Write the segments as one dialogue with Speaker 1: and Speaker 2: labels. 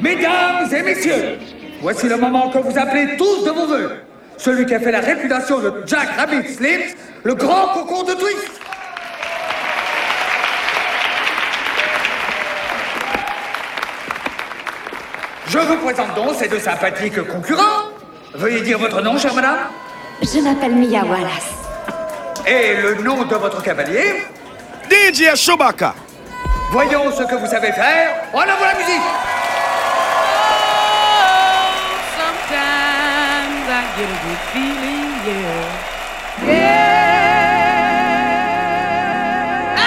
Speaker 1: Mesdames et messieurs, voici le moment que vous appelez tous de vos voeux. Celui qui a fait la réputation de Jack Rabbit Slims, le grand concours de twist. Je vous présente donc ces deux sympathiques concurrents. Veuillez dire votre nom, chère madame.
Speaker 2: Je m'appelle Mia Wallace.
Speaker 1: Et le nom de votre cavalier
Speaker 3: DJ Chewbacca.
Speaker 1: Voyons ce que vous savez faire. En avant la musique
Speaker 4: get a good feeling, yeah. Yeah. I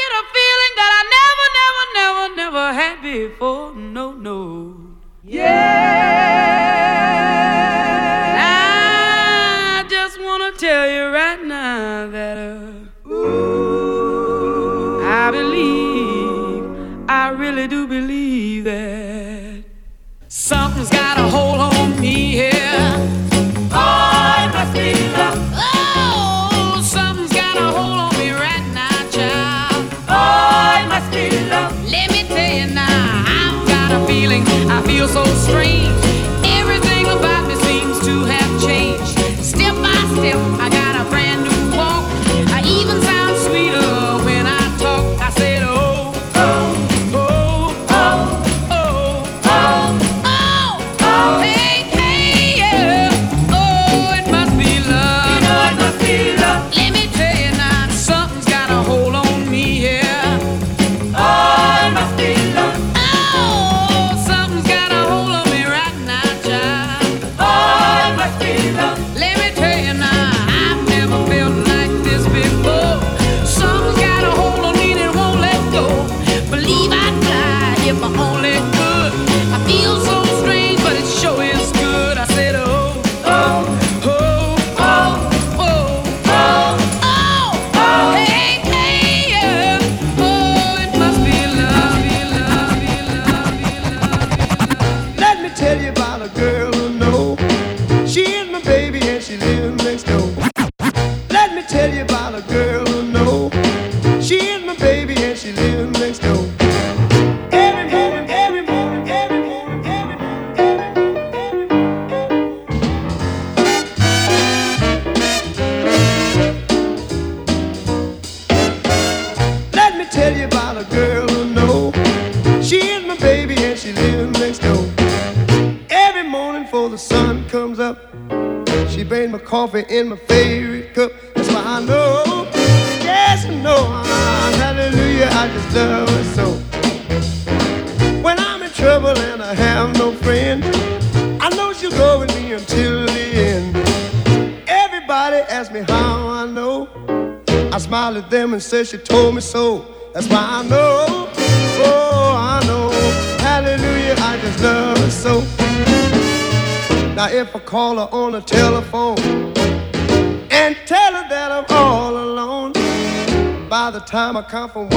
Speaker 4: get a feeling that I never, never, never, never had before. No, no. Yeah. Strange.
Speaker 5: Coffee in my favorite cup. That's why I know, yes I know, ah, hallelujah, I just love her so. When I'm in trouble and I have no friend, I know she'll go with me until the end. Everybody asks me how I know. I smile at them and say she told me so. That's why I know, oh I know, hallelujah, I just love her so. Now if I call her on the telephone come from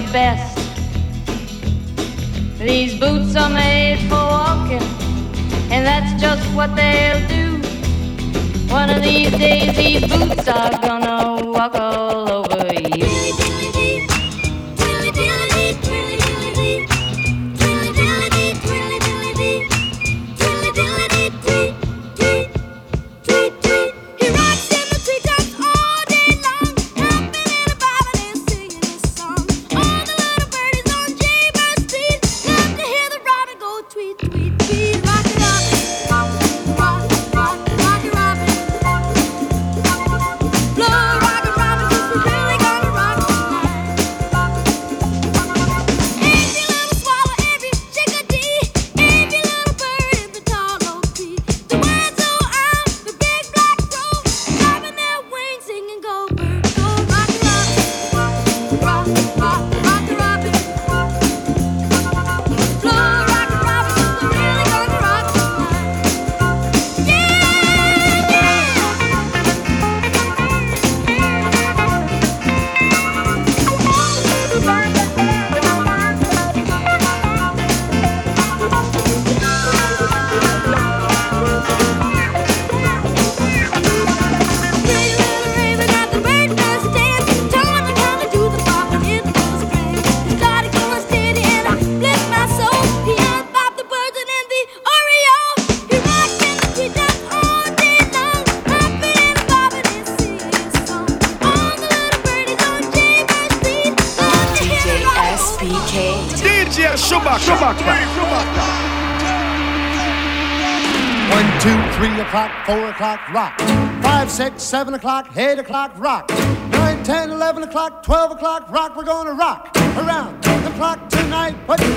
Speaker 6: your best. These boots are made for walking, and that's just what they'll do. One of these days, these boots are gonna walk all
Speaker 5: o'clock, rock. Five, six, seven o'clock, eight o'clock, rock. Nine, ten, eleven o'clock, twelve o'clock, rock. We're gonna rock around the clock tonight. Put your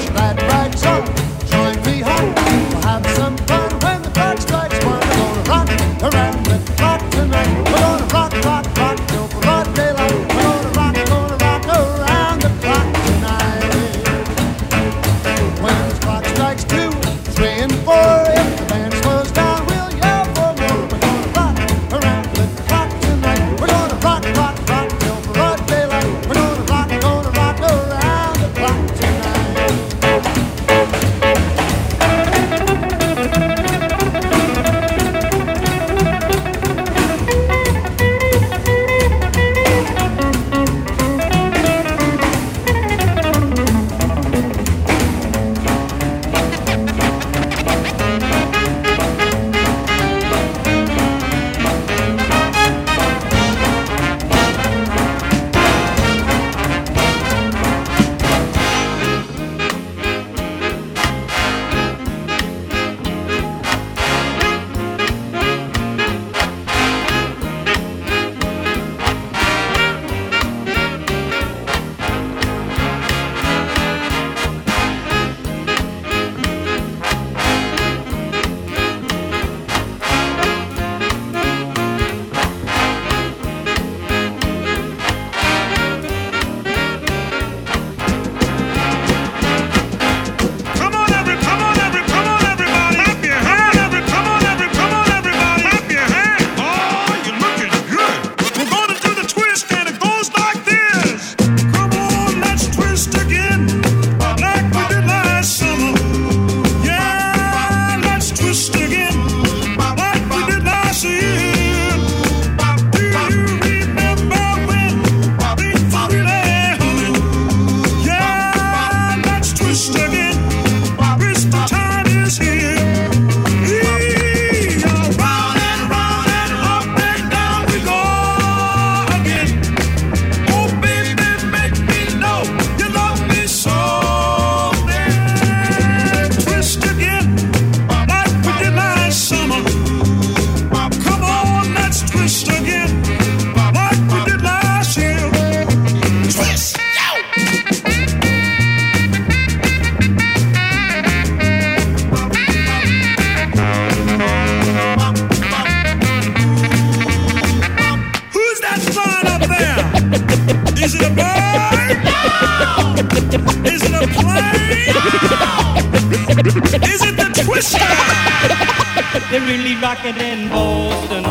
Speaker 7: been really rocking in Boston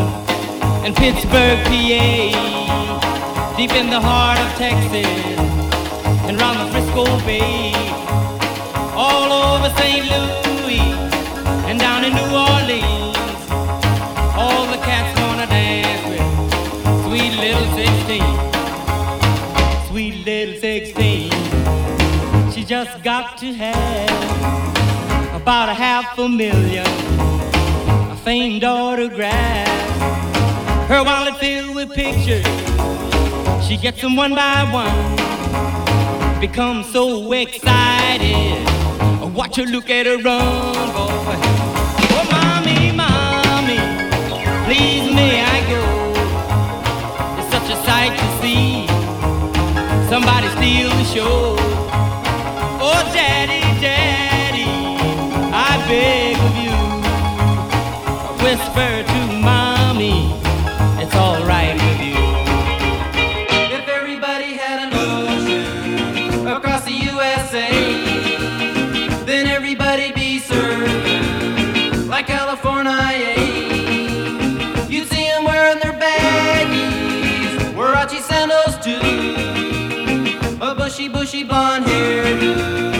Speaker 7: and Pittsburgh, PA, deep in the heart of Texas and round the Frisco Bay, all over St. Louis and down in New Orleans. All the cats wanna dance with sweet little 16, sweet little 16. She just got to have about a half a million famed autographs. Her wallet filled with pictures. She gets them one by one. Becomes so excited. Watch her look at her run, boy. Oh, mommy, mommy, please may I go? It's such a sight to see. Somebody steal the show. Oh, daddy, daddy, I beg whisper to mommy, it's alright with you. If everybody had an ocean across the USA, then everybody'd be serving like California. You'd see them wearing their baggies, huarache sandals too, a bushy, bushy blonde hair,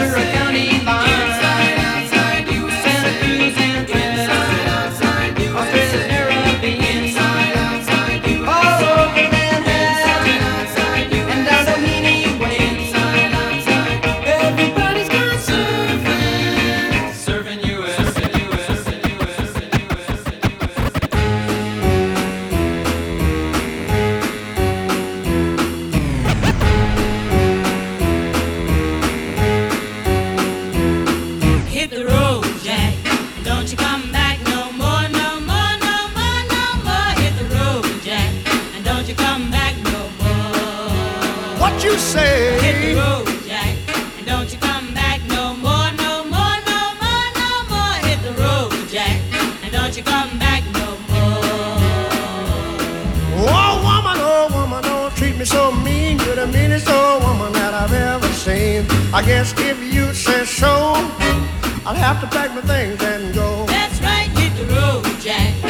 Speaker 7: Ventura County line.
Speaker 5: Me so mean. You're the meanest old woman that I've ever seen. I guess if you say so, I'll have to pack my things and go.
Speaker 8: That's right, hit the road, Jack.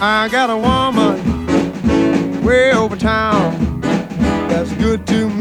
Speaker 9: I
Speaker 5: got a woman way over town that's good to me.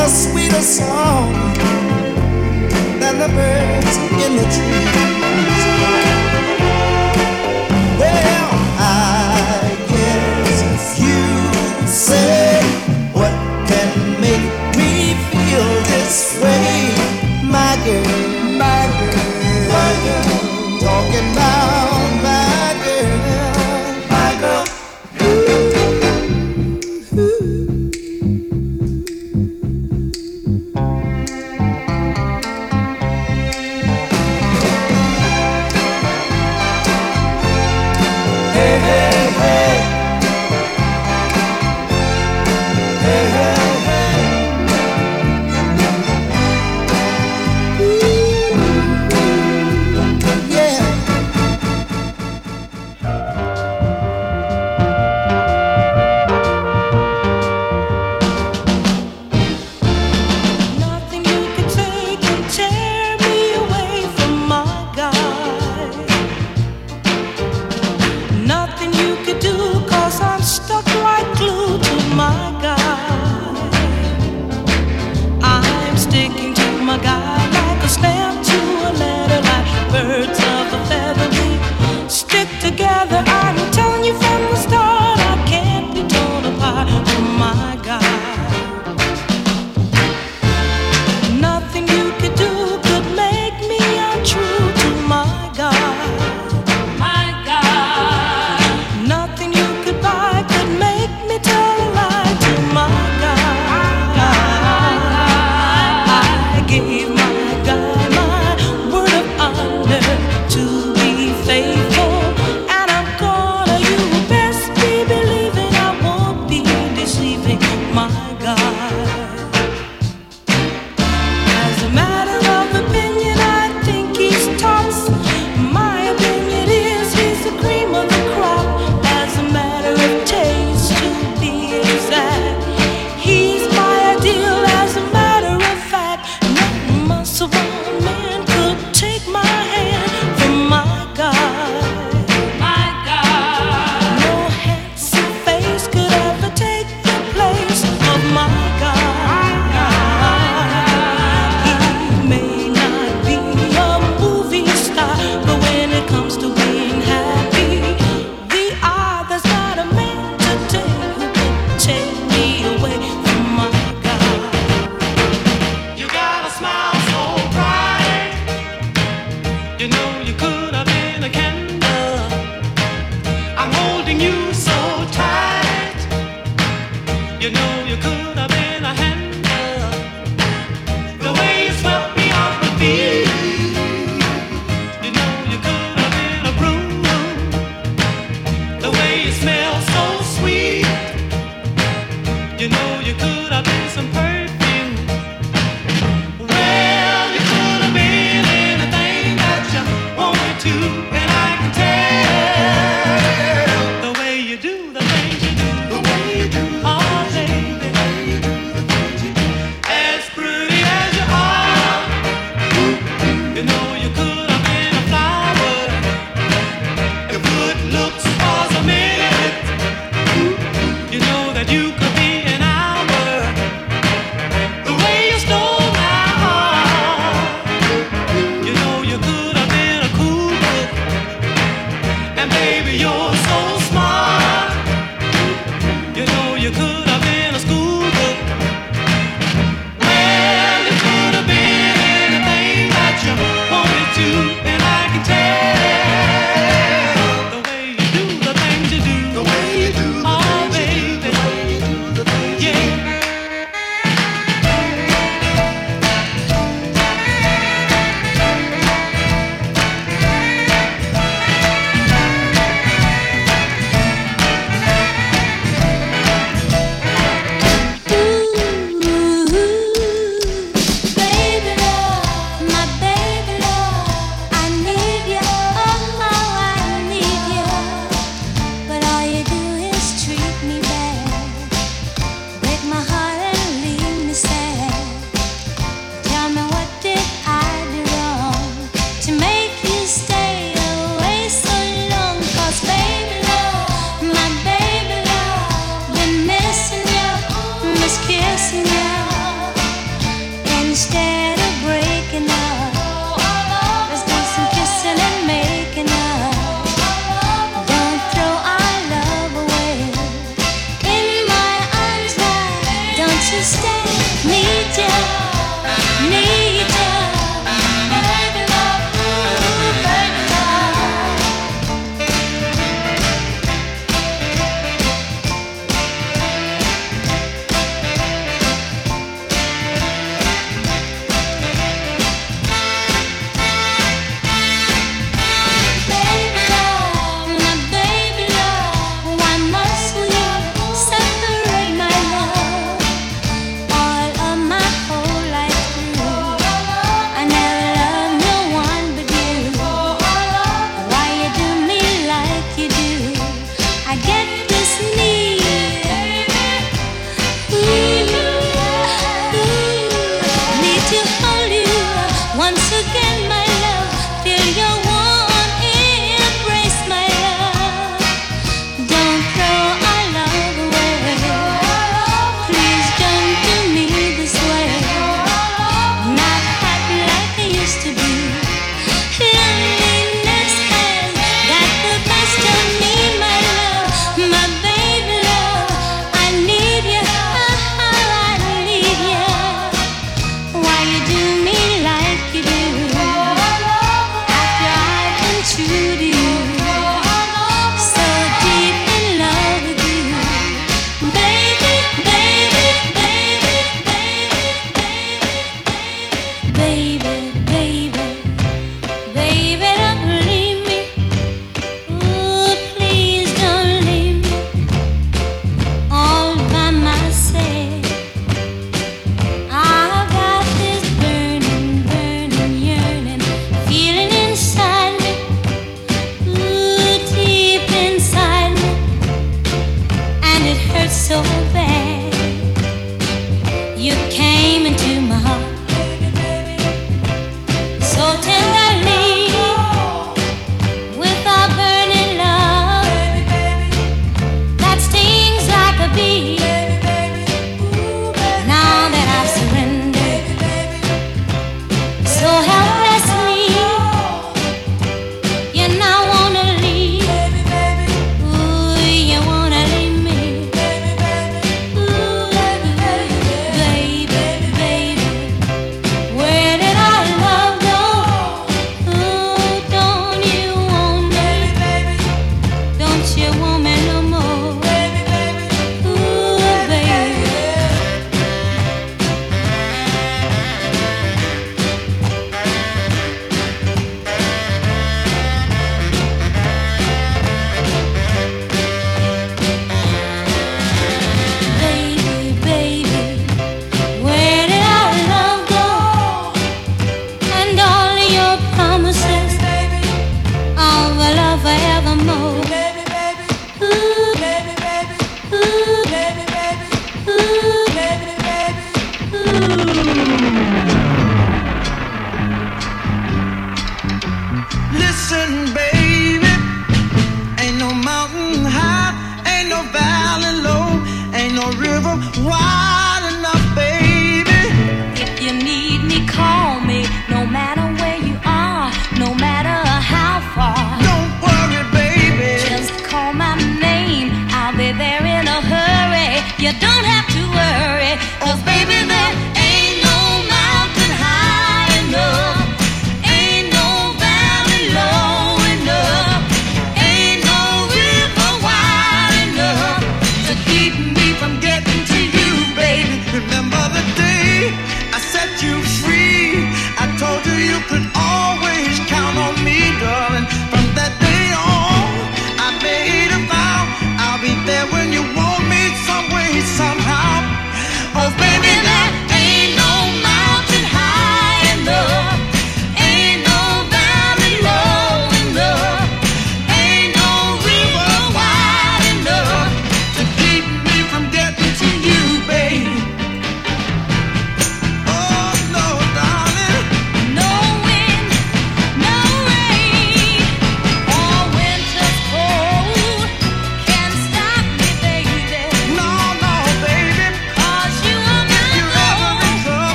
Speaker 5: a
Speaker 10: sweeter song than the birds in the trees. Well, I guess if you say what can make me feel this way, my girl, my girl, my girl, talking about.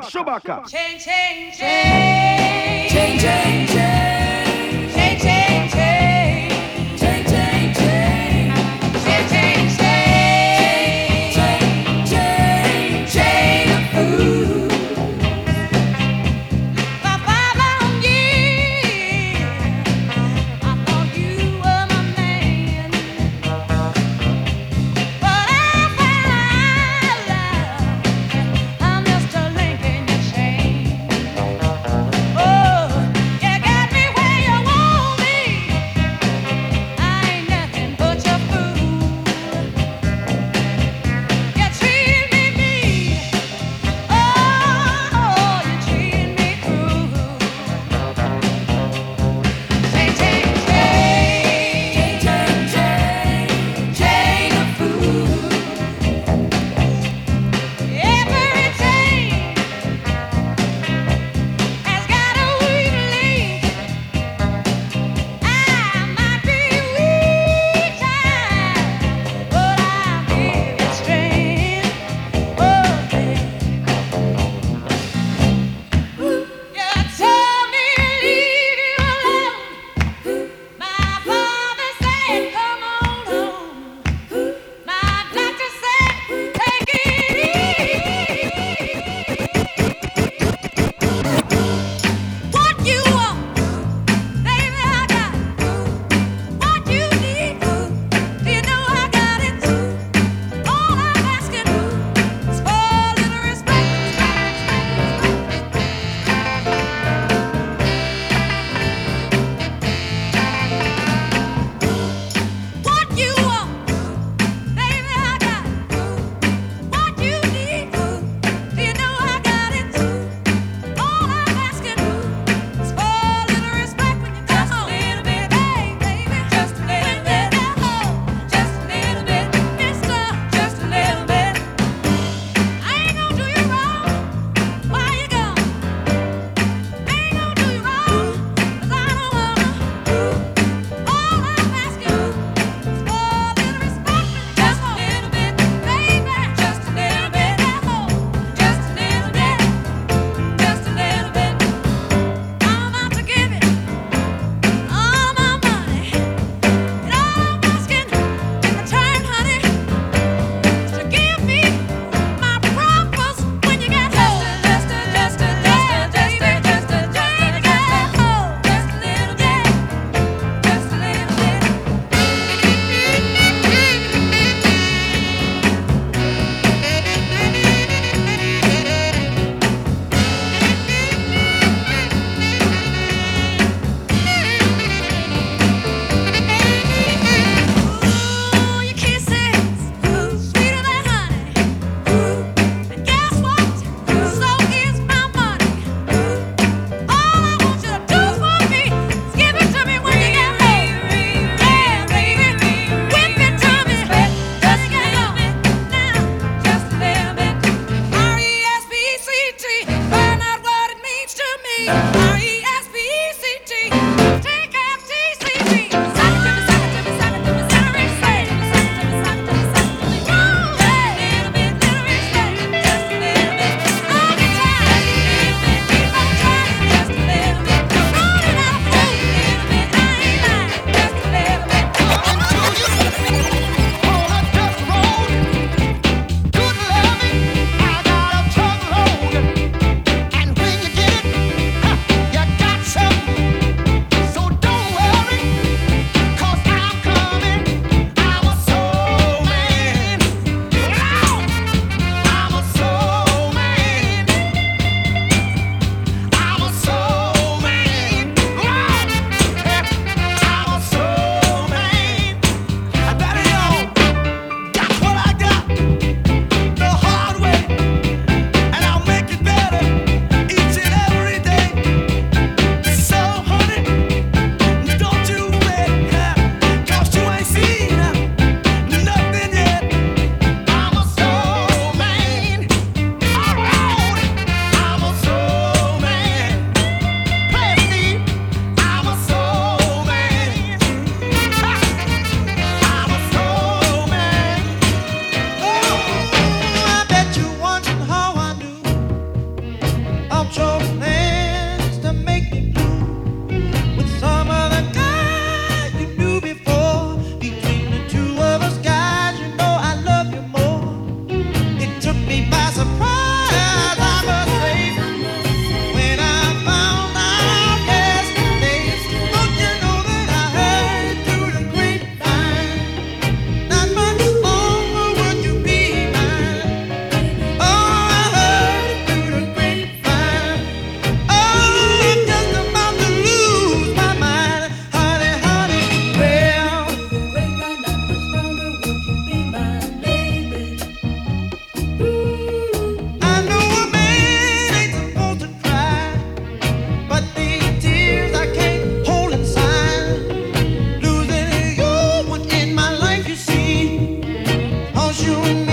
Speaker 10: Chewbacca. Chewbacca. Chewbacca. Chewbacca. Chewbacca.
Speaker 11: Chewbacca. you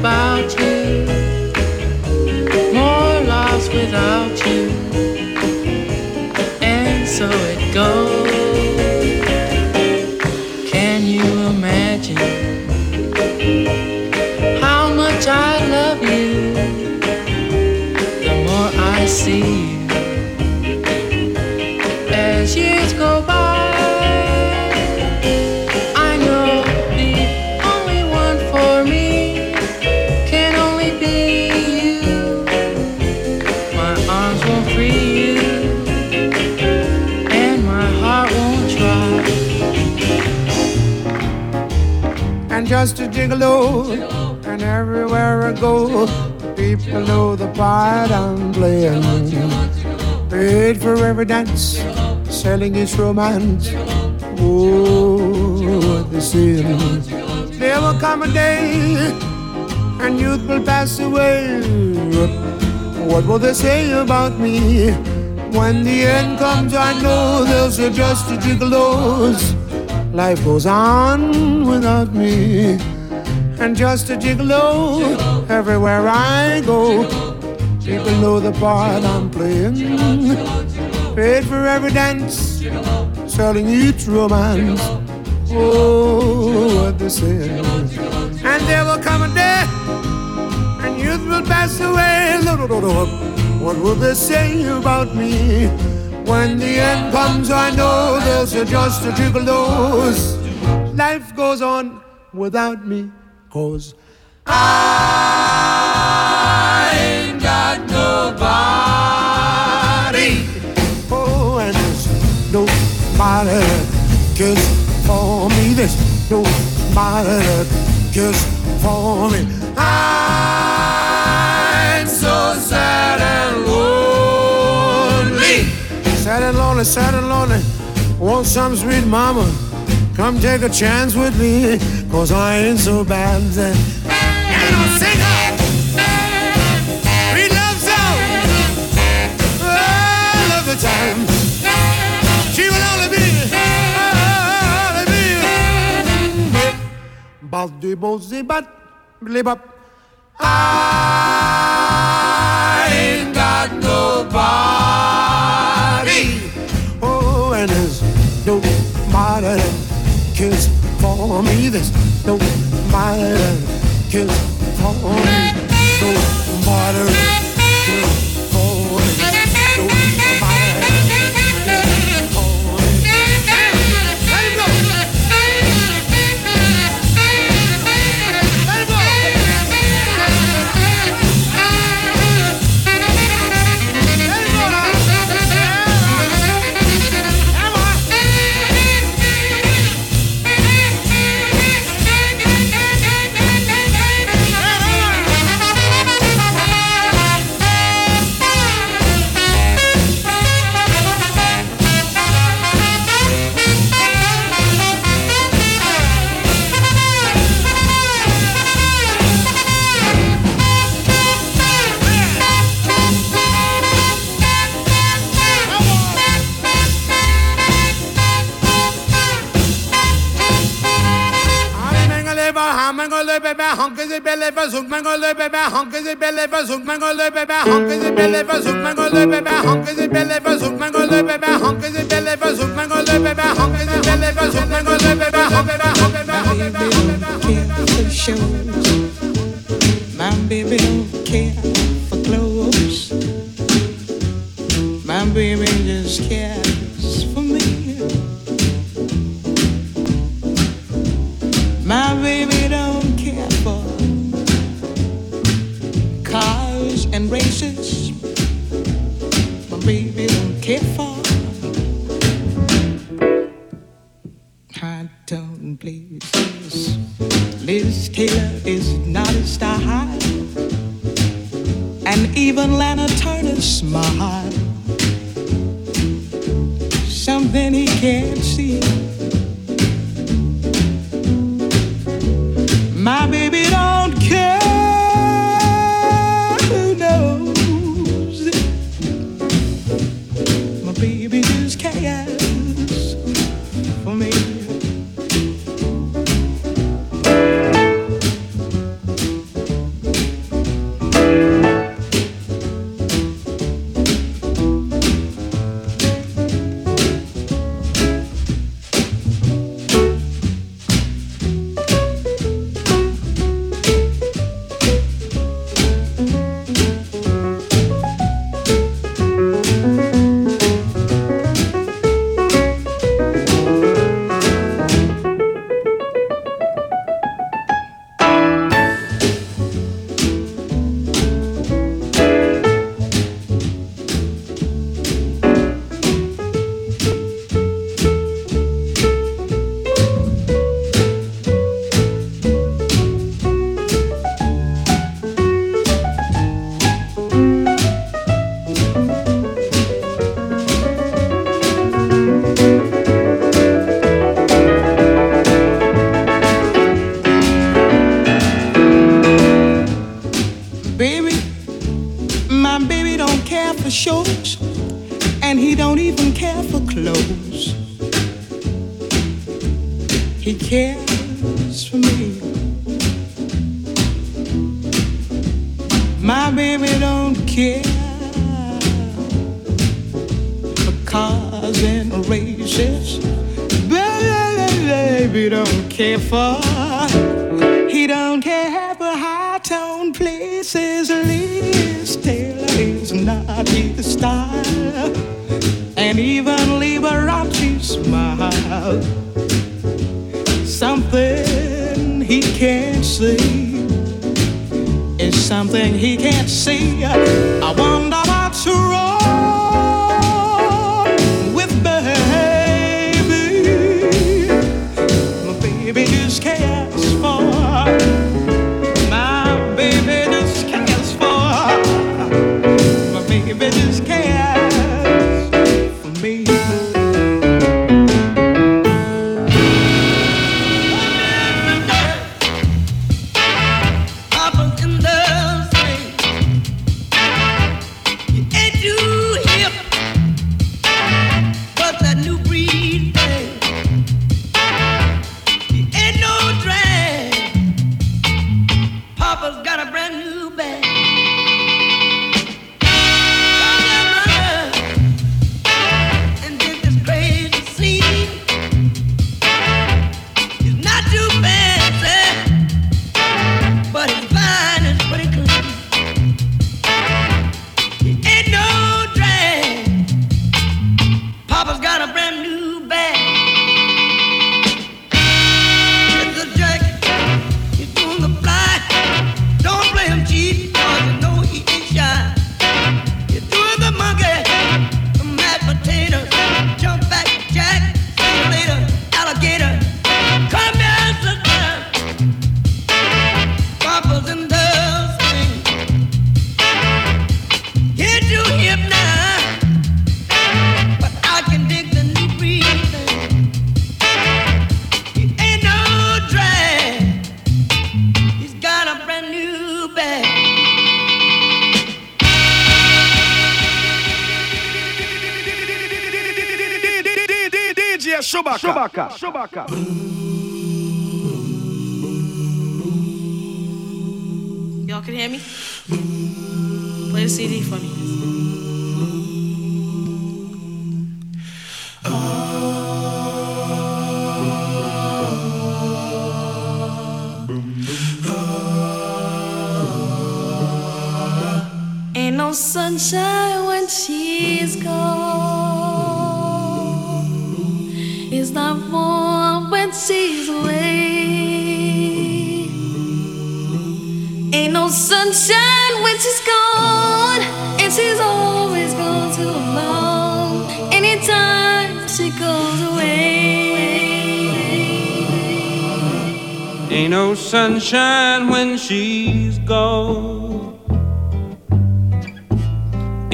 Speaker 12: about
Speaker 13: you,
Speaker 11: more lost without you. And so it goes. Can you imagine how much I love you? The more I see you
Speaker 5: gigolo. And everywhere I go, people know the part I'm playing. Paid for every dance, selling its romance. Oh, the sin. There will come a day, and youth will pass away. What will they say about me? When the end comes, I know they'll just a gigolos. Life goes on without me. And just a gigolo everywhere I go. People know the part I'm playing. Paid for every dance, selling each romance. Oh, what they say. And there will come a day, and youth will pass away. What will they say about me? When the end comes, I know there's just a gigolos. Life goes on without me, cause I ain't got nobody. Oh, and there's nobody cares for me. There's nobody cares for me. I'm so sad and lonely. Sad and lonely, sad and lonely. Want some sweet mama? Come take a chance with me, cause I ain't so bad. And I'll sing her. Sweet love song. All of the time. She will only be, only be. Baldi bozi bat, blibop. I ah. For me. There's nobody that cares for me. Nobody that
Speaker 14: bébé, hanke ze belle va zoek mangole bébé, hanke ze belle va zoek mangole bébé, hanke ze belle va zoek mangole bébé, hanke ze belle va zoek mangole bébé, hanke ze belle va zoek mangole bébé, hanke ze belle va zoek mangole bébé, hanke ze belle va
Speaker 15: zoek mangole bébé, My baby don't care for clothes. My baby just cares for me. My baby don't and races my baby don't care for. I don't believe this. Liz Taylor is not a star high, and even Lana Turner's smile, Something he can't see.
Speaker 10: Chewbacca.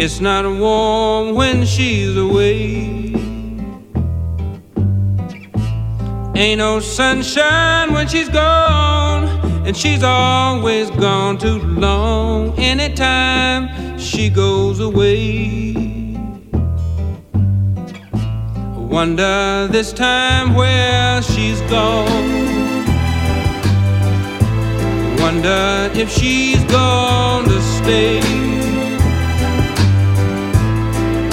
Speaker 10: It's not
Speaker 16: warm when she's away. Ain't no sunshine when she's gone, and she's always gone too long. Anytime she goes away.
Speaker 17: I Wonder this time where she's gone. Wonder if she's gonna stay.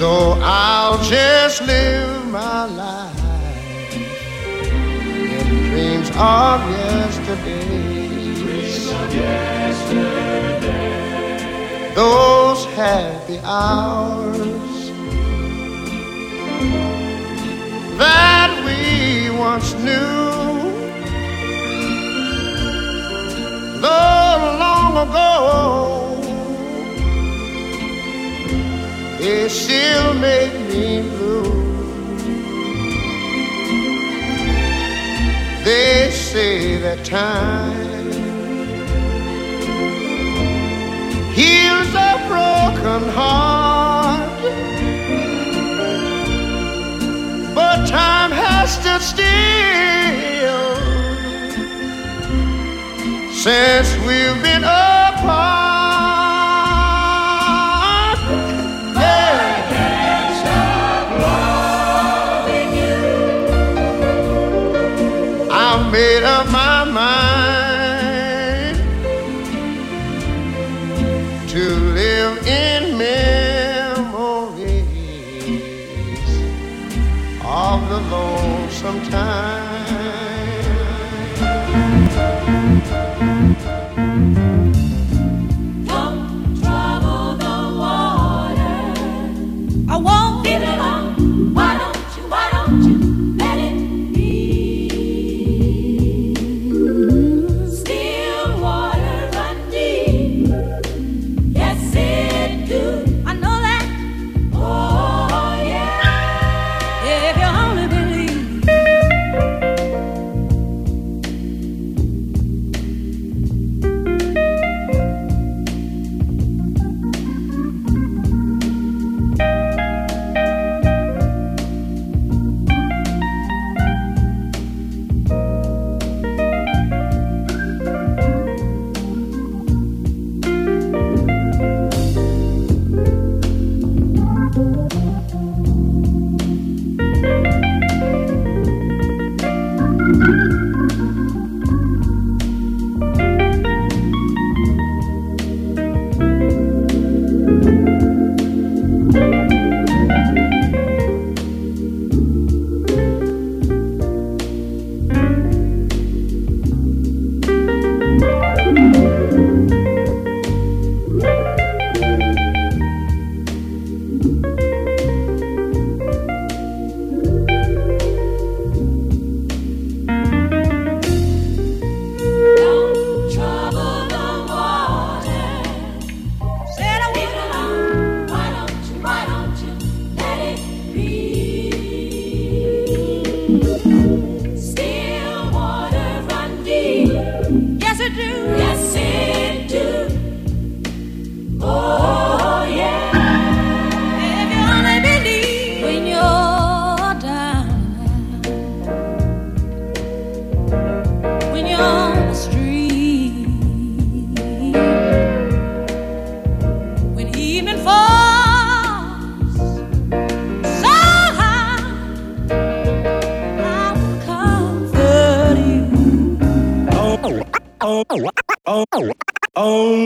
Speaker 5: So I'll just live my life in dreams of yesterday. Those happy hours that we once knew. Though long ago, they still make me blue. They say that time heals a broken heart, but time has stood still since we've been apart.
Speaker 18: oh,
Speaker 19: oh, oh.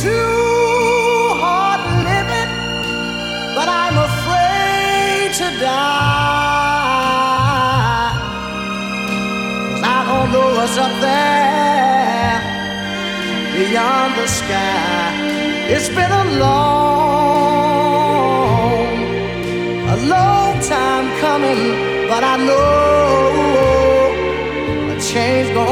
Speaker 19: too hard living, but I'm afraid to die. Cause I don't know what's up there beyond the sky. It's been a long, a long time coming, but I know a change's going.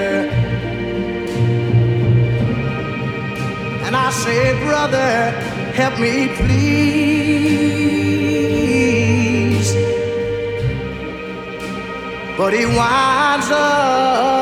Speaker 19: brother, help me please. But he winds up.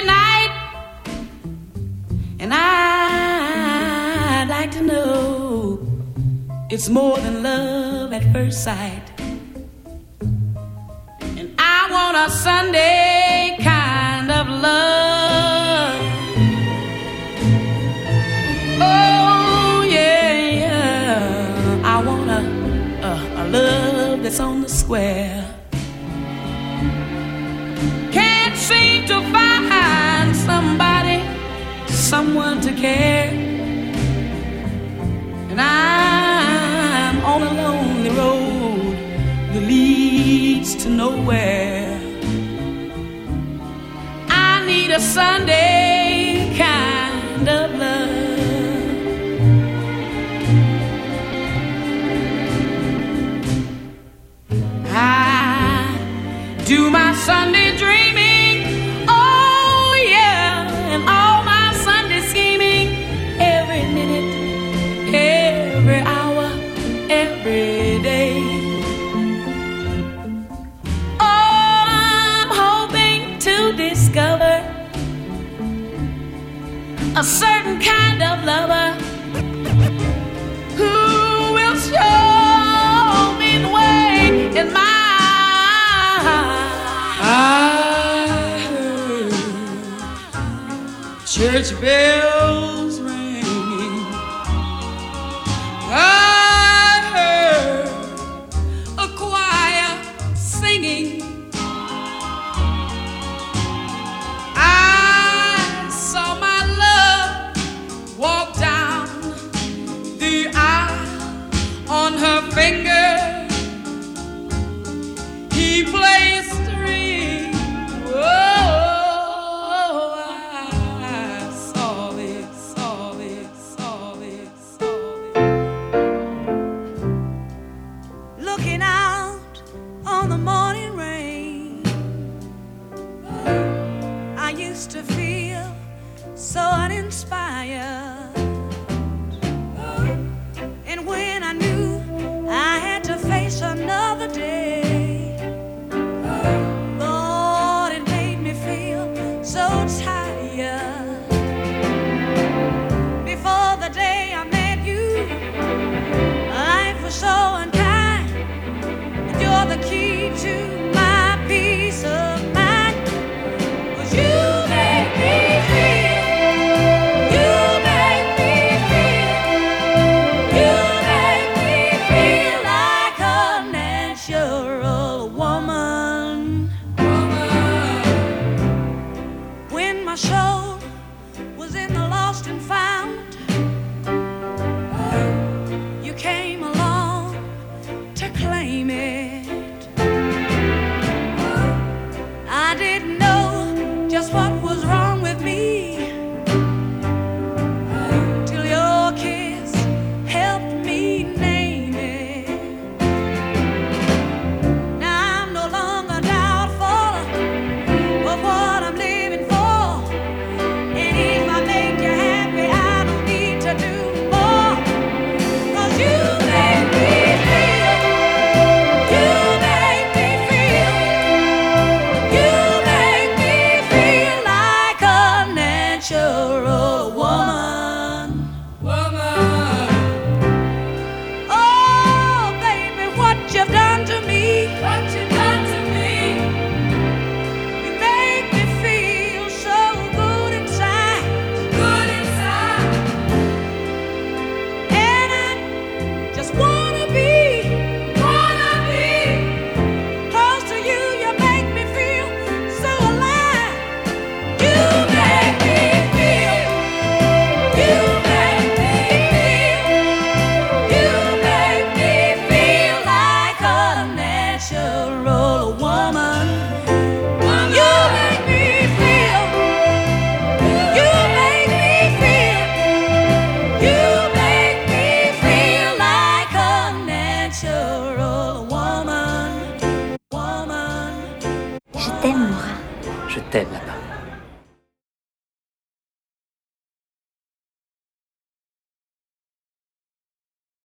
Speaker 4: Night. And I'd like to know it's more than love at first sight. And I want a Sunday. care. And I'm on a lonely road that leads to nowhere. I need a Sunday.
Speaker 2: gente vê